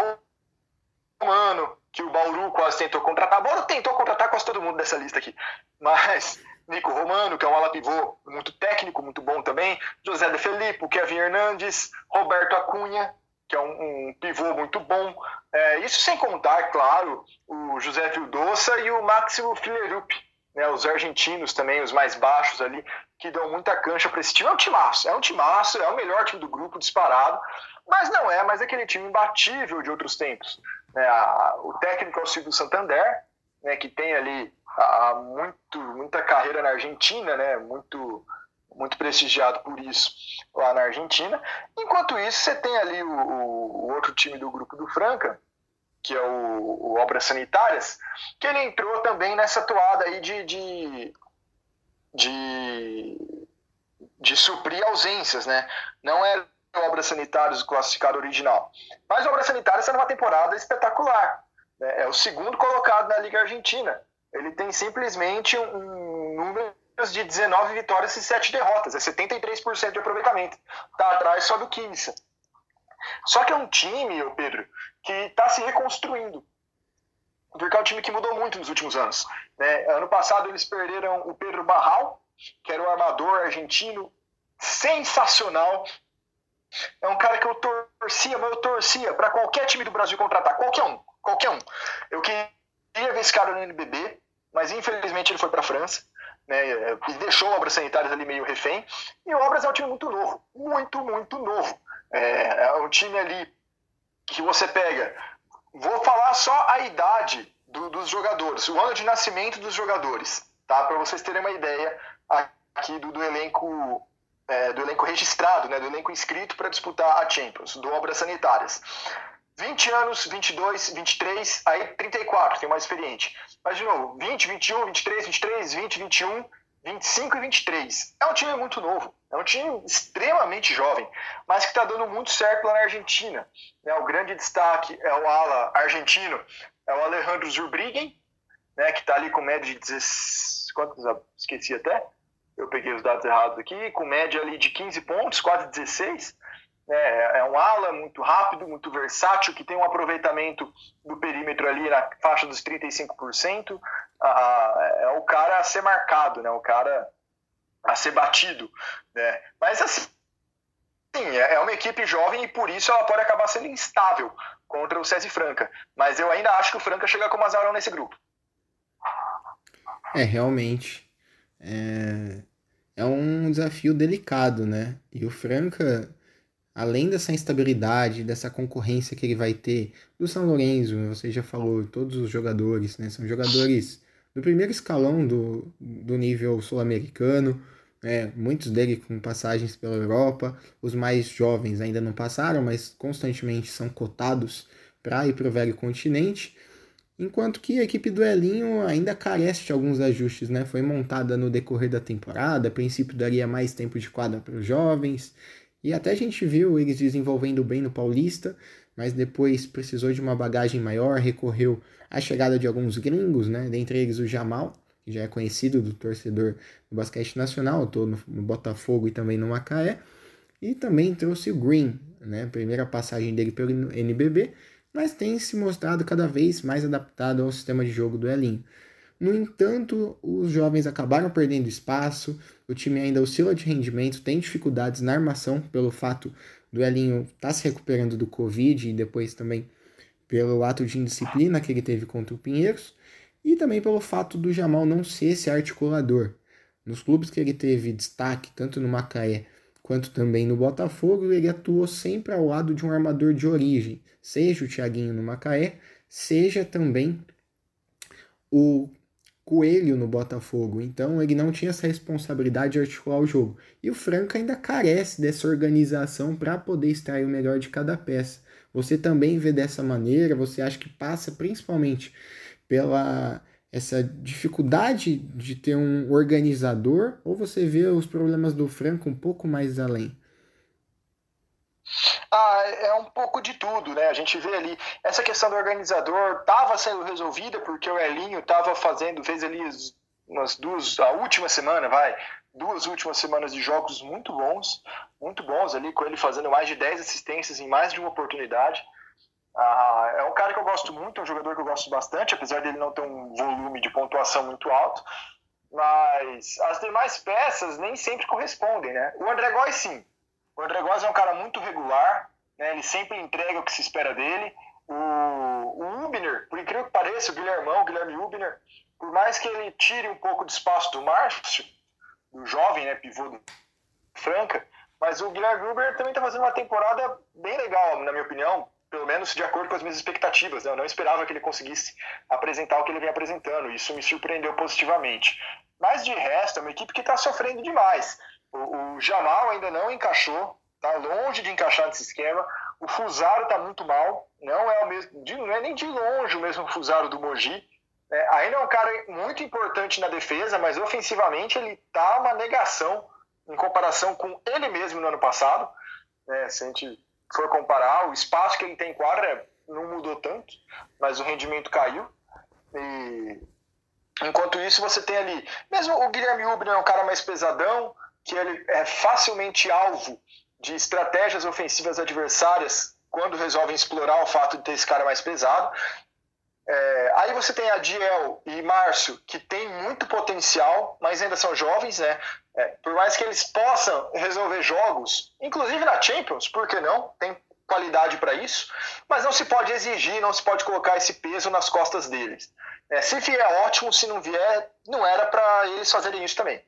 Romano, que o Bauru quase tentou contratar. Bauru tentou contratar quase todo mundo dessa lista aqui. Mas Nico Romano, que é um ala pivô muito técnico, muito bom também, José de Felipe, Kevin Hernandes, Roberto Acunha, que é um, um pivô muito bom. É, isso sem contar, claro, o José Vildoça e o Máximo Filerup, né, os argentinos também, os mais baixos ali, que dão muita cancha para esse time. É um timaço, é um timaço, é o melhor time do grupo, disparado, mas não é mais aquele time imbatível de outros tempos. É, a, o técnico é o Silvio Santander, né, que tem ali há muito, muita carreira na Argentina, né? Muito, muito prestigiado por isso lá na Argentina. Enquanto isso, você tem ali o, o outro time do grupo do Franca, que é o, o, Obras Sanitárias, que ele entrou também nessa toada aí de, de, de, de suprir ausências, né? Não é Obras Sanitárias o classificado original, mas Obras Sanitárias está numa temporada espetacular. Né? É o segundo colocado na Liga Argentina ele tem simplesmente um número de 19 vitórias e 7 derrotas, é 73% de aproveitamento. Está atrás só do Quinça. Só que é um time, Pedro, que está se reconstruindo. Porque é um time que mudou muito nos últimos anos. Né? Ano passado eles perderam o Pedro Barral, que era o armador argentino sensacional. É um cara que eu torcia, mas eu torcia para qualquer time do Brasil contratar, qualquer um, qualquer um. Eu queria ver esse cara no NBB, mas infelizmente ele foi para a França. Né, deixou Obras Sanitárias ali meio refém. E Obras é um time muito novo, muito, muito novo. É, é um time ali que você pega. Vou falar só a idade do, dos jogadores, o ano de nascimento dos jogadores, tá? Para vocês terem uma ideia aqui do, do elenco é, do elenco registrado, né, do elenco inscrito para disputar a Champions, do Obras Sanitárias. 20 anos, 22, 23, aí 34, tem mais experiente. Mas, de novo, 20, 21, 23, 23, 20, 21, 25 e 23. É um time muito novo, é um time extremamente jovem, mas que está dando muito certo lá na Argentina. Né? O grande destaque é o ala argentino, é o Alejandro Zurbriggen, né, que está ali com média de 16... Quantos? Esqueci até. Eu peguei os dados errados aqui. Com média ali de 15 pontos, quase 16. É, é um ala muito rápido, muito versátil, que tem um aproveitamento do perímetro ali na faixa dos 35%. Ah, é o cara a ser marcado, né? o cara a ser batido. Né? Mas assim, sim, é, é uma equipe jovem e por isso ela pode acabar sendo instável contra o César Franca. Mas eu ainda acho que o Franca chega como azarão nesse grupo. É, realmente. É, é um desafio delicado, né? E o Franca, além dessa instabilidade, dessa concorrência que ele vai ter do São Lourenço, você já falou, todos os jogadores, né? São jogadores do primeiro escalão do, do nível sul-americano, né? muitos deles com passagens pela Europa, os mais jovens ainda não passaram, mas constantemente são cotados para ir para o velho continente. Enquanto que a equipe do Elinho ainda carece de alguns ajustes, né? Foi montada no decorrer da temporada, a princípio daria mais tempo de quadra para os jovens, e até a gente viu eles desenvolvendo bem no Paulista, mas depois precisou de uma bagagem maior, recorreu à chegada de alguns gringos, né? Dentre eles o Jamal, que já é conhecido do torcedor do basquete nacional, estou no, Botafogo e também no Macaé, e também trouxe o Green, né? Primeira passagem dele pelo NBB, mas tem se mostrado cada vez mais adaptado ao sistema de jogo do Elinho. No entanto, os jovens acabaram perdendo espaço, o time ainda oscila de rendimento, tem dificuldades na armação pelo fato do Elinho estar tá se recuperando do Covid e depois também pelo ato de indisciplina que ele teve contra o Pinheiros e também pelo fato do Jamal não ser esse articulador. Nos clubes que ele teve destaque, tanto no Macaé quanto também no Botafogo, ele atuou sempre ao lado de um armador de origem, seja o Thiaguinho no Macaé, seja também o Coelho no Botafogo. Então ele não tinha essa responsabilidade de articular o jogo. E o Franca ainda carece dessa organização para poder extrair o melhor de cada peça. Você também vê dessa maneira? Você acha que passa principalmente pela essa dificuldade de ter um organizador ou você vê os problemas do Franco um pouco mais além? Ah, é um pouco de tudo, né? A gente vê ali essa questão do organizador estava sendo resolvida porque o Elinho estava fazendo, fez ali umas duas, a última semana, vai, duas últimas semanas de jogos muito bons, muito bons ali, com ele fazendo mais de 10 assistências em mais de uma oportunidade. Ah, é um cara que eu gosto muito, é um jogador que eu gosto bastante, apesar dele não ter um volume de pontuação muito alto. Mas as demais peças nem sempre correspondem, né? O André Góes, sim. O André Góes é um cara muito regular, né? ele sempre entrega o que se espera dele. O, o Ubner, por incrível que pareça, o Guilhermão, o Guilherme Ubner, por mais que ele tire um pouco de espaço do Márcio, do jovem né, pivô do Franca, mas o Guilherme Ubner também está fazendo uma temporada bem legal, na minha opinião, pelo menos de acordo com as minhas expectativas. Né? Eu não esperava que ele conseguisse apresentar o que ele vem apresentando. Isso me surpreendeu positivamente. Mas de resto, é uma equipe que está sofrendo demais. O, o, Jamal ainda não encaixou, está longe de encaixar nesse esquema. O Fusaro está muito mal, não é o mesmo, de, não é nem de longe o mesmo Fusaro do Mogi. É, ainda é um cara muito importante na defesa, mas ofensivamente ele está uma negação em comparação com ele mesmo no ano passado. É, se a gente for comparar, o espaço que ele tem em quadra não mudou tanto, mas o rendimento caiu. E enquanto isso, você tem ali, mesmo o Guilherme Ubner é um cara mais pesadão, que ele é facilmente alvo de estratégias ofensivas adversárias quando resolvem explorar o fato de ter esse cara mais pesado. É, aí você tem a Diel e Márcio, que tem muito potencial, mas ainda são jovens, né? É, por mais que eles possam resolver jogos, inclusive na Champions, por que não? Tem qualidade para isso, mas não se pode exigir, não se pode colocar esse peso nas costas deles. É, se vier, ótimo, se não vier, não era para eles fazerem isso também.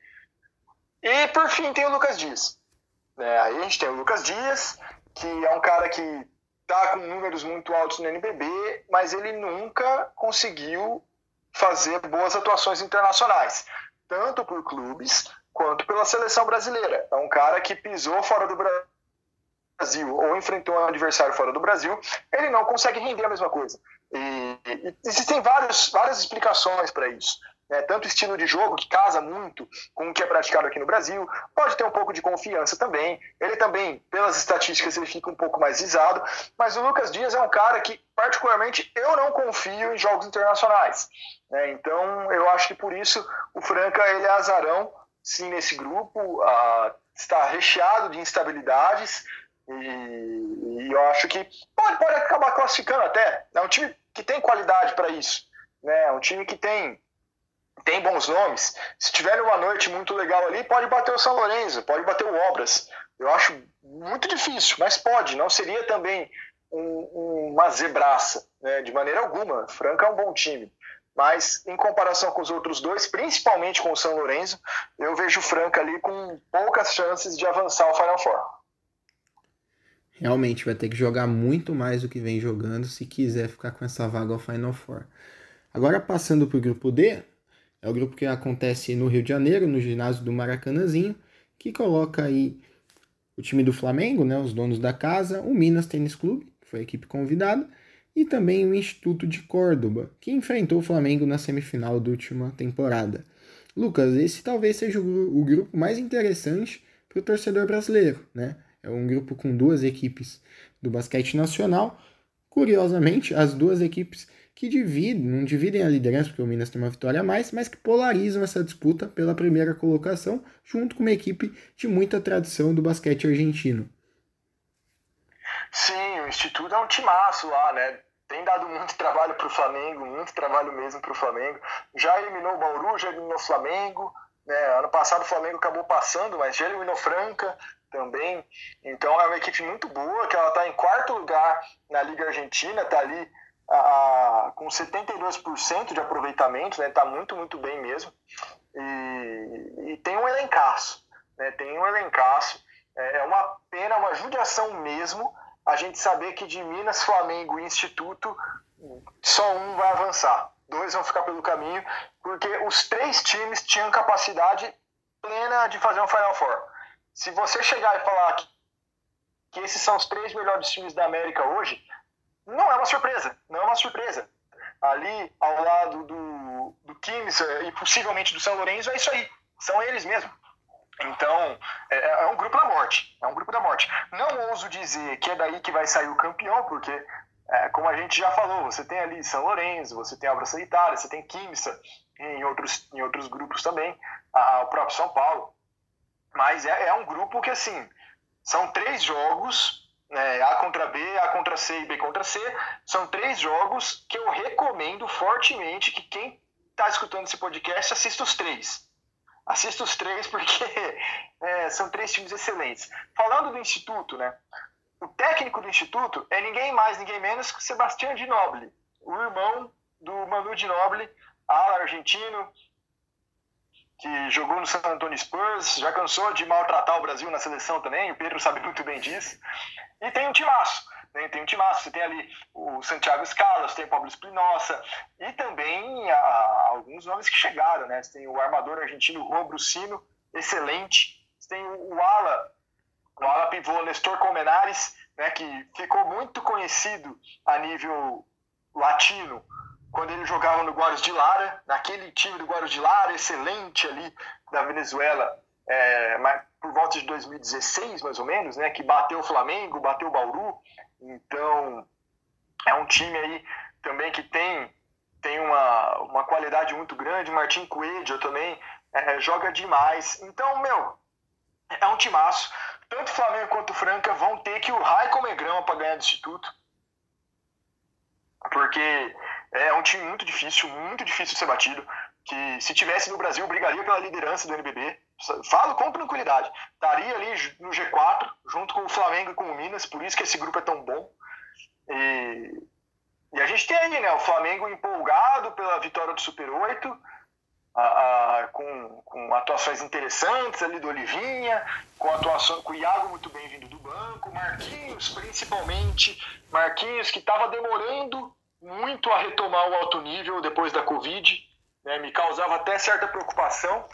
E por fim tem o Lucas Dias. É, aí a gente tem o Lucas Dias, que é um cara que tá com números muito altos no NBB, mas ele nunca conseguiu fazer boas atuações internacionais, tanto por clubes quanto pela seleção brasileira. É um cara que pisou fora do Brasil ou enfrentou um adversário fora do Brasil, ele não consegue render a mesma coisa. E, e existem vários, várias explicações para isso né, tanto estilo de jogo que casa muito com o que é praticado aqui no Brasil, pode ter um pouco de confiança também. Ele também, pelas estatísticas, ele fica um pouco mais visado, mas o Lucas Dias é um cara que, particularmente, eu não confio em jogos internacionais. Né, então, eu acho que por isso o Franca ele é azarão, sim, nesse grupo, está recheado de instabilidades. E, e, eu acho que pode, pode acabar classificando até. É um time que tem qualidade para isso. Né? É um time que tem tem bons nomes. Se tiver uma noite muito legal ali, pode bater o São Lourenço, pode bater o Obras. Eu acho muito difícil, mas pode. Não seria também um, uma zebraça, né? de maneira alguma. Franca é um bom time. Mas em comparação com os outros dois, principalmente com o São Lourenço, eu vejo o Franca ali com poucas chances de avançar ao Final Four. Realmente vai ter que jogar muito mais do que vem jogando se quiser ficar com essa vaga ao Final Four. Agora passando para o grupo D, é o grupo que acontece no Rio de Janeiro, no ginásio do Maracanãzinho, que coloca aí o time do Flamengo, né, os donos da casa, o Minas Tênis Clube, que foi a equipe convidada, e também o Instituto de Córdoba, que enfrentou o Flamengo na semifinal da última temporada. Lucas, esse talvez seja o grupo mais interessante para o torcedor brasileiro, né? É um grupo com duas equipes do basquete nacional. Curiosamente, as duas equipes que dividem, não dividem a liderança, porque o Minas tem uma vitória a mais, mas que polarizam essa disputa pela primeira colocação, junto com uma equipe de muita tradição do basquete argentino. Sim, o Instituto é um timaço lá, né? Tem dado muito trabalho para o Flamengo, muito trabalho mesmo para o Flamengo. Já eliminou o Bauru, já eliminou o Flamengo. Né? Ano passado o Flamengo acabou passando, mas já eliminou Franca também. Então é uma equipe muito boa, que ela está em quarto lugar na Liga Argentina, está ali com 72% de aproveitamento, né? Tá muito, muito bem mesmo. E, e tem um elencaço, né? Tem um elencaço. É, é uma pena, uma judiação mesmo a gente saber que de Minas, Flamengo e Instituto só um vai avançar. Dois vão ficar pelo caminho, porque os três times tinham capacidade plena de fazer um Final Four. Se você chegar e falar que, que esses são os três melhores times da América hoje, não é uma surpresa, não é uma surpresa. Ali, ao lado do, do Kings e possivelmente do São Lourenço, é isso aí, são eles mesmo. Então, é, é, um grupo da morte, é um grupo da morte. Não ouso dizer que é daí que vai sair o campeão, porque, é, como a gente já falou, você tem ali São Lourenço, você tem Abra Sanitária, você tem Quimsa, em outros, em outros grupos também, a, o próprio São Paulo. Mas é, é um grupo que, assim, são três jogos né, A contra B, A contra C e B contra C, são três jogos que eu recomendo fortemente que quem está escutando esse podcast assista os três. Assista os três porque é, são três times excelentes. Falando do Instituto, né? O técnico do Instituto é ninguém mais, ninguém menos que Sebastião de Noble, o irmão do Manu de Noble, ala argentino, que jogou no San Antonio Spurs, já cansou de maltratar o Brasil na seleção também, o Pedro sabe muito bem disso. E tem um timaço, né? tem um timaço, você tem ali o Santiago Scalas, tem o Pablo Espinosa, e também a, alguns nomes que chegaram, né? Você tem o armador argentino Juan Brucino, excelente. Você tem o, o ala, o ala pivô Nestor Colmenares, né? que ficou muito conhecido a nível latino quando ele jogava no Guarus de Lara, naquele time do Guarus de Lara, excelente ali da Venezuela, é, por volta de 2016, mais ou menos, né, que bateu o Flamengo, bateu o Bauru. Então, é um time aí também que tem, tem uma, uma qualidade muito grande. Martin Coelho também é, joga demais. Então, meu, é um timaço. Tanto o Flamengo quanto o Franca vão ter que o Rai comer para ganhar do Instituto. Porque é um time muito difícil, muito difícil de ser batido. Que se tivesse no Brasil, brigaria pela liderança do NBB. Falo com tranquilidade. Estaria ali no G4, junto com o Flamengo e com o Minas, por isso que esse grupo é tão bom. E, e a gente tem aí, né? O Flamengo empolgado pela vitória do Super 8, a, a, com, com, atuações interessantes ali do Olivinha, com atuação com o Iago muito bem vindo do banco, Marquinhos principalmente, Marquinhos que estava demorando muito a retomar o alto nível depois da Covid. Né? Me causava até certa preocupação,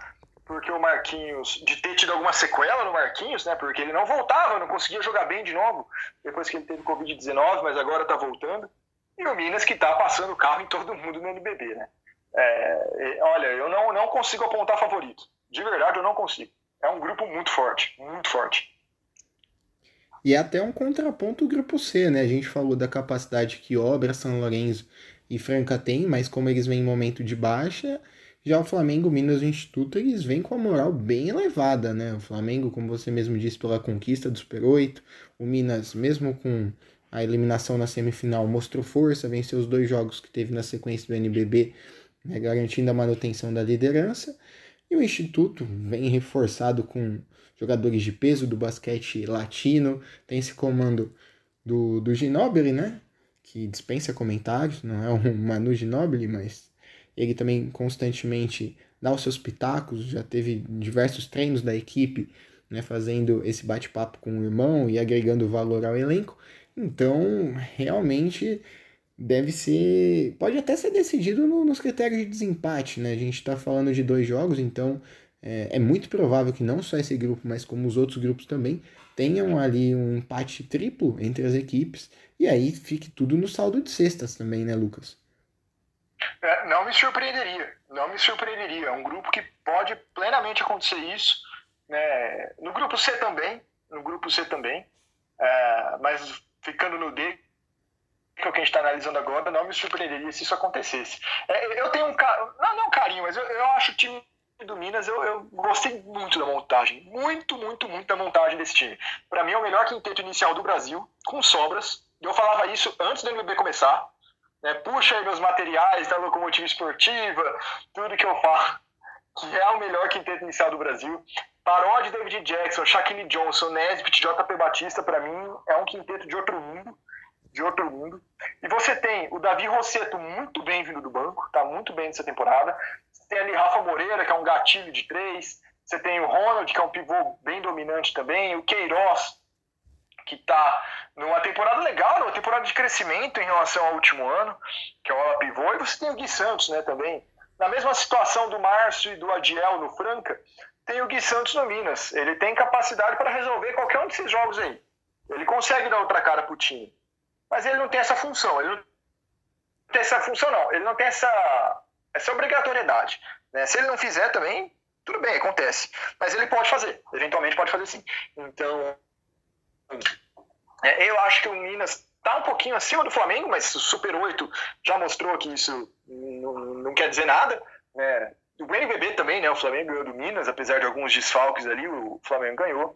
porque o Marquinhos, de ter tido alguma sequela no Marquinhos, né? porque ele não voltava, não conseguia jogar bem de novo depois que ele teve Covid-19, mas agora está voltando. E o Minas que está passando o carro em todo mundo no NBB. Né? É, olha, eu não, não consigo apontar favorito. De verdade, eu não consigo. É um grupo muito forte, muito forte. E é até um contraponto do grupo C, né? A gente falou da capacidade que Obra, São Lourenço e Franca tem, mas como eles vêm em momento de baixa, já o Flamengo, Minas e Instituto, eles vêm com a moral bem elevada, né? O Flamengo, como você mesmo disse, pela conquista do Super 8, o Minas, mesmo com a eliminação na semifinal, mostrou força, venceu os dois jogos que teve na sequência do NBB, né? garantindo a manutenção da liderança. E o Instituto vem reforçado com jogadores de peso do basquete latino, tem esse comando do, do Ginobili, né? Que dispensa comentários, não é um Manu Ginobili, mas ele também constantemente dá os seus pitacos, já teve diversos treinos da equipe, né, fazendo esse bate-papo com o irmão e agregando valor ao elenco. Então, realmente deve ser. Pode até ser decidido no, nos critérios de desempate, né? A gente está falando de dois jogos, então é, é, muito provável que não só esse grupo, mas como os outros grupos também, tenham ali um empate triplo entre as equipes. E aí fique tudo no saldo de cestas também, né, Lucas? É, não me surpreenderia, não me surpreenderia. É um grupo que pode plenamente acontecer isso. Né? No grupo C também, no grupo C também. É, mas ficando no D, que é o que a gente está analisando agora, não me surpreenderia se isso acontecesse. É, eu tenho um não, não um carinho, mas eu, eu acho o time do Minas, eu, eu, gostei muito da montagem. Muito, muito, muito da montagem desse time. Para mim é o melhor quinteto inicial do Brasil, com sobras. Eu falava isso antes do NBB começar. Né? Puxa aí meus materiais da locomotiva esportiva, tudo que eu falo, que é o melhor quinteto inicial do Brasil. Paródia David Jackson, Shaquille Johnson, Nesbitt, JP Batista, para mim é um quinteto de outro mundo. De outro mundo. E você tem o Davi Rosseto muito bem vindo do banco, tá muito bem nessa temporada. Você tem ali Rafa Moreira, que é um gatilho de três. Você tem o Ronald, que é um pivô bem dominante também. O Queiroz, que está numa temporada legal, numa temporada de crescimento em relação ao último ano, que é o ala pivô. E você tem o Gui Santos, né, também. Na mesma situação do Márcio e do Adiel no Franca, tem o Gui Santos no Minas. Ele tem capacidade para resolver qualquer um desses jogos aí. Ele consegue dar outra cara pro time. Mas ele não tem essa função. Ele não tem essa função, não. Ele não tem essa, essa obrigatoriedade. Né? Se ele não fizer também, tudo bem, acontece. Mas ele pode fazer. Eventualmente pode fazer sim. Então, é, eu acho que o Minas está um pouquinho acima do Flamengo, mas o Super 8 já mostrou que isso não, não quer dizer nada. Né? O NBB também, né? O Flamengo ganhou do Minas, apesar de alguns desfalques ali, o Flamengo ganhou.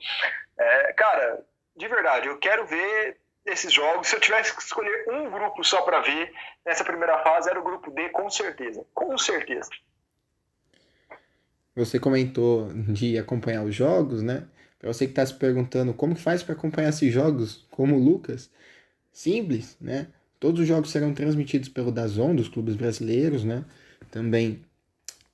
É, cara, de verdade, eu quero ver esses jogos. Se eu tivesse que escolher um grupo só para ver nessa primeira fase, era o grupo D, com certeza. Com certeza. Você comentou de acompanhar os jogos, né? Para você que está se perguntando como que faz para acompanhar esses jogos, como o Lucas, simples, né? Todos os jogos serão transmitidos pelo Dazon, dos clubes brasileiros, né? Também,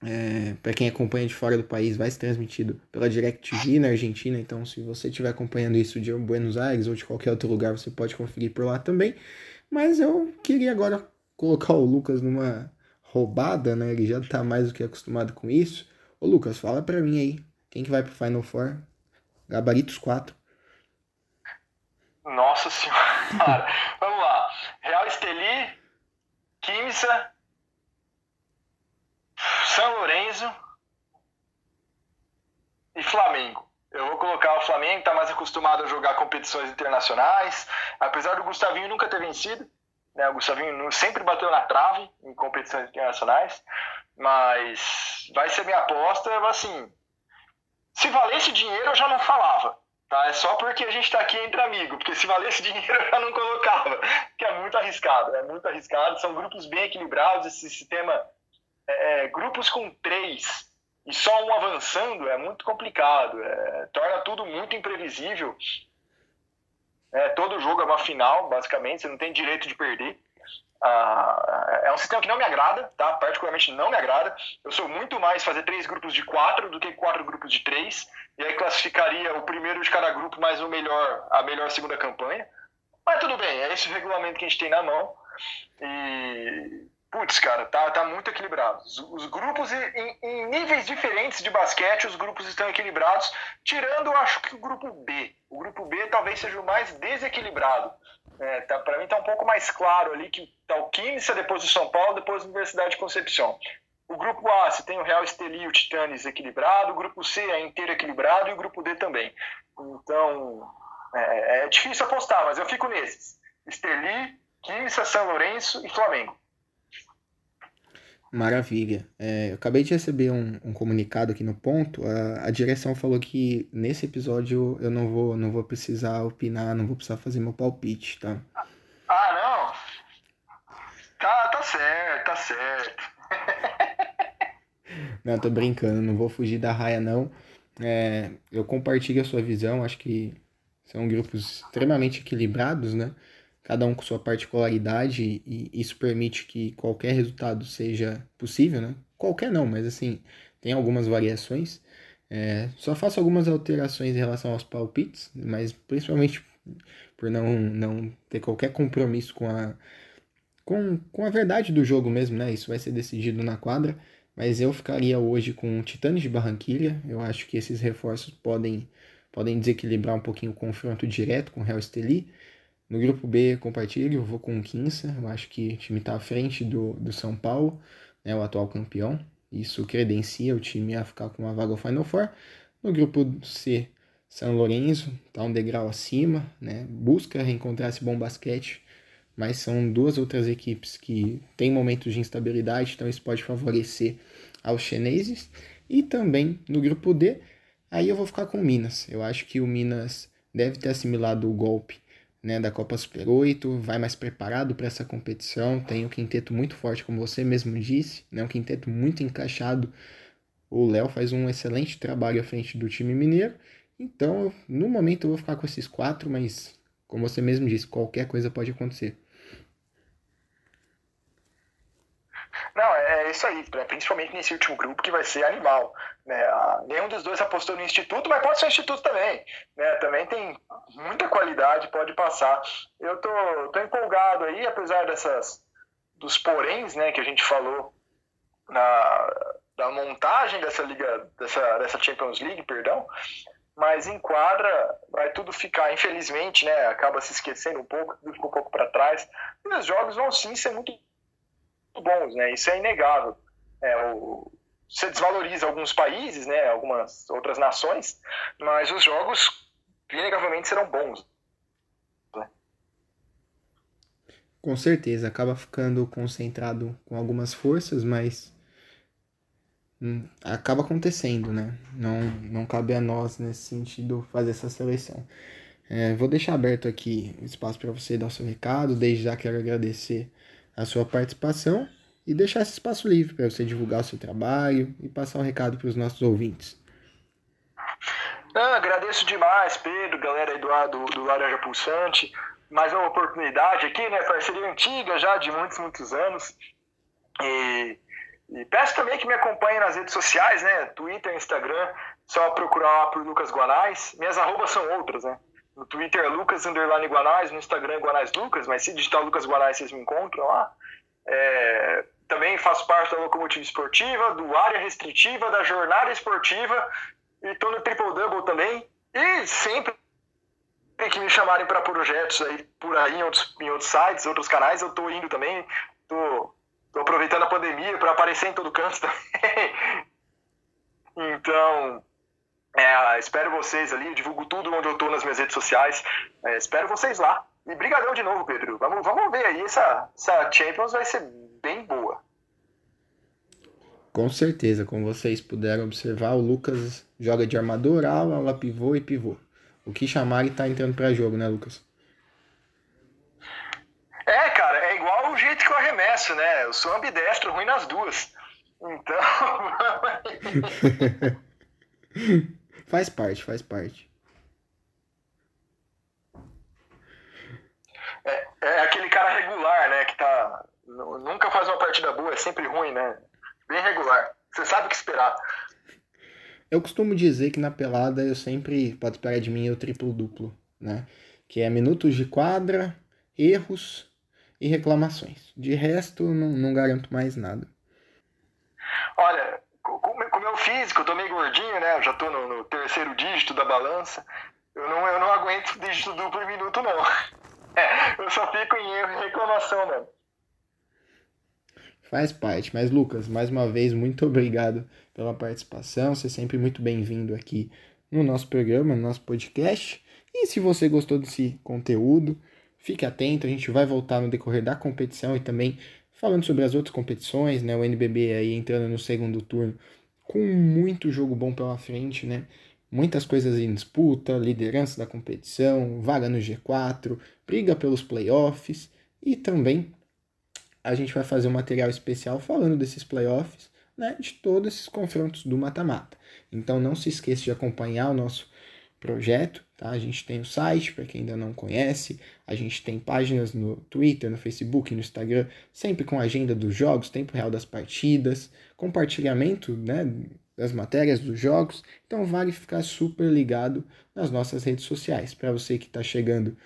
é, para quem acompanha de fora do país, vai ser transmitido pela DirecTV na Argentina. Então, se você estiver acompanhando isso de Buenos Aires ou de qualquer outro lugar, você pode conferir por lá também. Mas eu queria agora colocar o Lucas numa roubada, né? Ele já está mais do que acostumado com isso. Ô Lucas, fala para mim aí, quem que vai pro Final Four? Gabaritos 4. Nossa senhora. Vamos lá. Real Esteli, Quimsa, São Lourenço e Flamengo. Eu vou colocar o Flamengo, está mais acostumado a jogar competições internacionais. Apesar do Gustavinho nunca ter vencido, né? o Gustavinho sempre bateu na trave em competições internacionais. Mas vai ser minha aposta, assim, se valesse dinheiro, eu já não falava. Tá? É só porque a gente está aqui entre amigos, porque se valesse dinheiro eu já não colocava, que é muito arriscado, é muito arriscado. São grupos bem equilibrados, esse sistema, é, é, grupos com três e só um avançando é muito complicado, é, torna tudo muito imprevisível. É, todo jogo é uma final, basicamente, você não tem direito de perder. Ah, é um sistema que não me agrada, tá? Particularmente não me agrada. Eu sou muito mais fazer três grupos de quatro do que quatro grupos de três. E aí classificaria o primeiro de cada grupo mais o melhor, a melhor segunda campanha. Mas tudo bem, é esse o regulamento que a gente tem na mão. E Putz, cara, tá, tá muito equilibrado. Os, os grupos, em, em, níveis diferentes de basquete, os grupos estão equilibrados, tirando, acho que o grupo B. O grupo B talvez seja o mais desequilibrado. É, tá, para mim tá um pouco mais claro ali que tá o Química, depois o São Paulo, depois a Universidade de Concepción. O grupo A, você tem o Real Esteli e o Titanes equilibrado, o grupo C é inteiro equilibrado e o grupo D também. Então, é, é difícil apostar, mas eu fico nesses. Esteli, Química, São Lourenço e Flamengo. Maravilha. É, eu acabei de receber um, um, comunicado aqui no ponto. A, a, direção falou que nesse episódio eu não vou, não vou precisar opinar, não vou precisar fazer meu palpite, tá? Ah, não? Tá, tá certo, tá certo. não, tô brincando, não vou fugir da raia, não. É, eu compartilho a sua visão, acho que São grupos extremamente equilibrados, né? Cada um com sua particularidade e isso permite que qualquer resultado seja possível, né? Qualquer não, mas assim, tem algumas variações. É, só faço algumas alterações em relação aos palpites, mas principalmente por não, não ter qualquer compromisso com a, com, com a verdade do jogo mesmo, né? Isso vai ser decidido na quadra. Mas eu ficaria hoje com o Titanes de Barranquilha. Eu acho que esses reforços podem, podem desequilibrar um pouquinho o confronto direto com o Real Esteli. No grupo B, compartilho, vou com o Quinça. Eu acho que o time está à frente do, do São Paulo, né, o atual campeão. Isso credencia o time a ficar com uma vaga ao Final Four. No grupo C, São Lourenço está um degrau acima, né, busca reencontrar esse bom basquete mas são duas outras equipes que têm momentos de instabilidade, então isso pode favorecer aos chineses. E também no grupo D, aí eu vou ficar com o Minas. Eu acho que o Minas deve ter assimilado o golpe né, da Copa Super 8, vai mais preparado para essa competição, tem um quinteto muito forte, como você mesmo disse, né, um quinteto muito encaixado. O Léo faz um excelente trabalho à frente do time mineiro. Então, no momento eu vou ficar com esses quatro, mas como você mesmo disse, qualquer coisa pode acontecer. Não, é, é isso aí, né? principalmente nesse último grupo que vai ser animal. Né? nenhum dos dois apostou no Instituto, mas pode ser Instituto também. Né? Também tem muita qualidade, pode passar. Eu tô, tô empolgado aí, apesar dessas dos poréns né, que a gente falou na, da montagem dessa liga, dessa, dessa Champions League, perdão, mas em quadra vai tudo ficar, infelizmente, né, acaba se esquecendo um pouco, tudo fica um pouco para trás. E os jogos vão sim ser muito bons, né? Isso é inegável. É, o, você desvaloriza alguns países, né? Algumas outras nações, mas os jogos inegavelmente serão bons. Com certeza, acaba ficando concentrado com algumas forças, mas hum, acaba acontecendo, né? Não, não cabe a nós, nesse sentido, fazer essa seleção. É, vou deixar aberto aqui o espaço para você dar o seu recado. Desde já quero agradecer a sua participação e deixar esse espaço livre para você divulgar o seu trabalho e passar um recado para os nossos ouvintes. Não, agradeço demais, Pedro, galera aí do, do, do Laranja Pulsante. Mais uma oportunidade aqui, né? Parceria antiga já, de muitos, muitos anos. E, e peço também que me acompanhem nas redes sociais, né? Twitter, Instagram, só procurar lá por Lucas Guanais. Minhas arrobas são outras, né? No Twitter Lucas Underline Guanais, no Instagram Guanais Lucas, mas se digitar Lucas Guanais vocês me encontram lá. É, também faço parte da Locomotiva Esportiva, do Área Restritiva, da Jornada Esportiva e estou no Triple Double também. E sempre que me chamarem para projetos aí por aí em outros, em outros sites, outros canais, eu estou indo também. Tô, tô aproveitando a pandemia para aparecer em todo canto também. então, é, espero vocês ali, divulgo tudo onde eu estou nas minhas redes sociais. É, espero vocês lá. E brigadão de novo, Pedro. Vamos, vamos ver aí, essa, essa Champions vai ser bem boa. Com certeza, como vocês puderam observar, o Lucas joga de armador, ala, ala pivô e pivô. O que chamar e tá entrando para jogo, né, Lucas? É, cara, é igual o jeito que eu arremesso, né? Eu sou ambidestro, ruim nas duas. Então. Faz parte, faz parte. É, é aquele cara regular, né? Que tá. Nunca faz uma partida boa, é sempre ruim, né? Bem regular. Você sabe o que esperar. Eu costumo dizer que na pelada eu sempre pode esperar de mim o triplo-duplo, né? Que é minutos de quadra, erros e reclamações. De resto, não, não garanto mais nada. Olha, físico, eu tô meio gordinho, né? Eu já tô no, no, terceiro dígito da balança. Eu não, eu não aguento dígito duplo em minuto, não. É, eu só fico em erro e reclamação, mano. Faz parte. Mas, Lucas, mais uma vez, muito obrigado pela participação. Você é sempre muito bem-vindo aqui no nosso programa, no nosso podcast. E se você gostou desse conteúdo, fique atento. A gente vai voltar no decorrer da competição e também Falando sobre as outras competições, né? O NBB aí entrando no segundo turno com muito jogo bom pela frente, né? Muitas coisas em disputa, liderança da competição, vaga no G4, briga pelos playoffs e também a gente vai fazer um material especial falando desses playoffs, né, de todos esses confrontos do mata-mata. Então não se esqueça de acompanhar o nosso projeto, tá? A gente tem o site, para quem ainda não conhece, a gente tem páginas no Twitter, no Facebook, no Instagram, sempre com agenda dos jogos, tempo real das partidas, compartilhamento, né, das matérias dos jogos. Então vale ficar super ligado nas nossas redes sociais. Para você que está chegando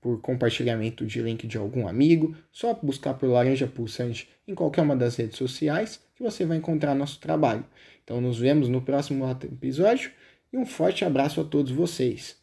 por compartilhamento de link de algum amigo, só buscar por Laranja Pulsante em qualquer uma das redes sociais que você vai encontrar nosso trabalho. Então nos vemos no próximo episódio e um forte abraço a todos vocês.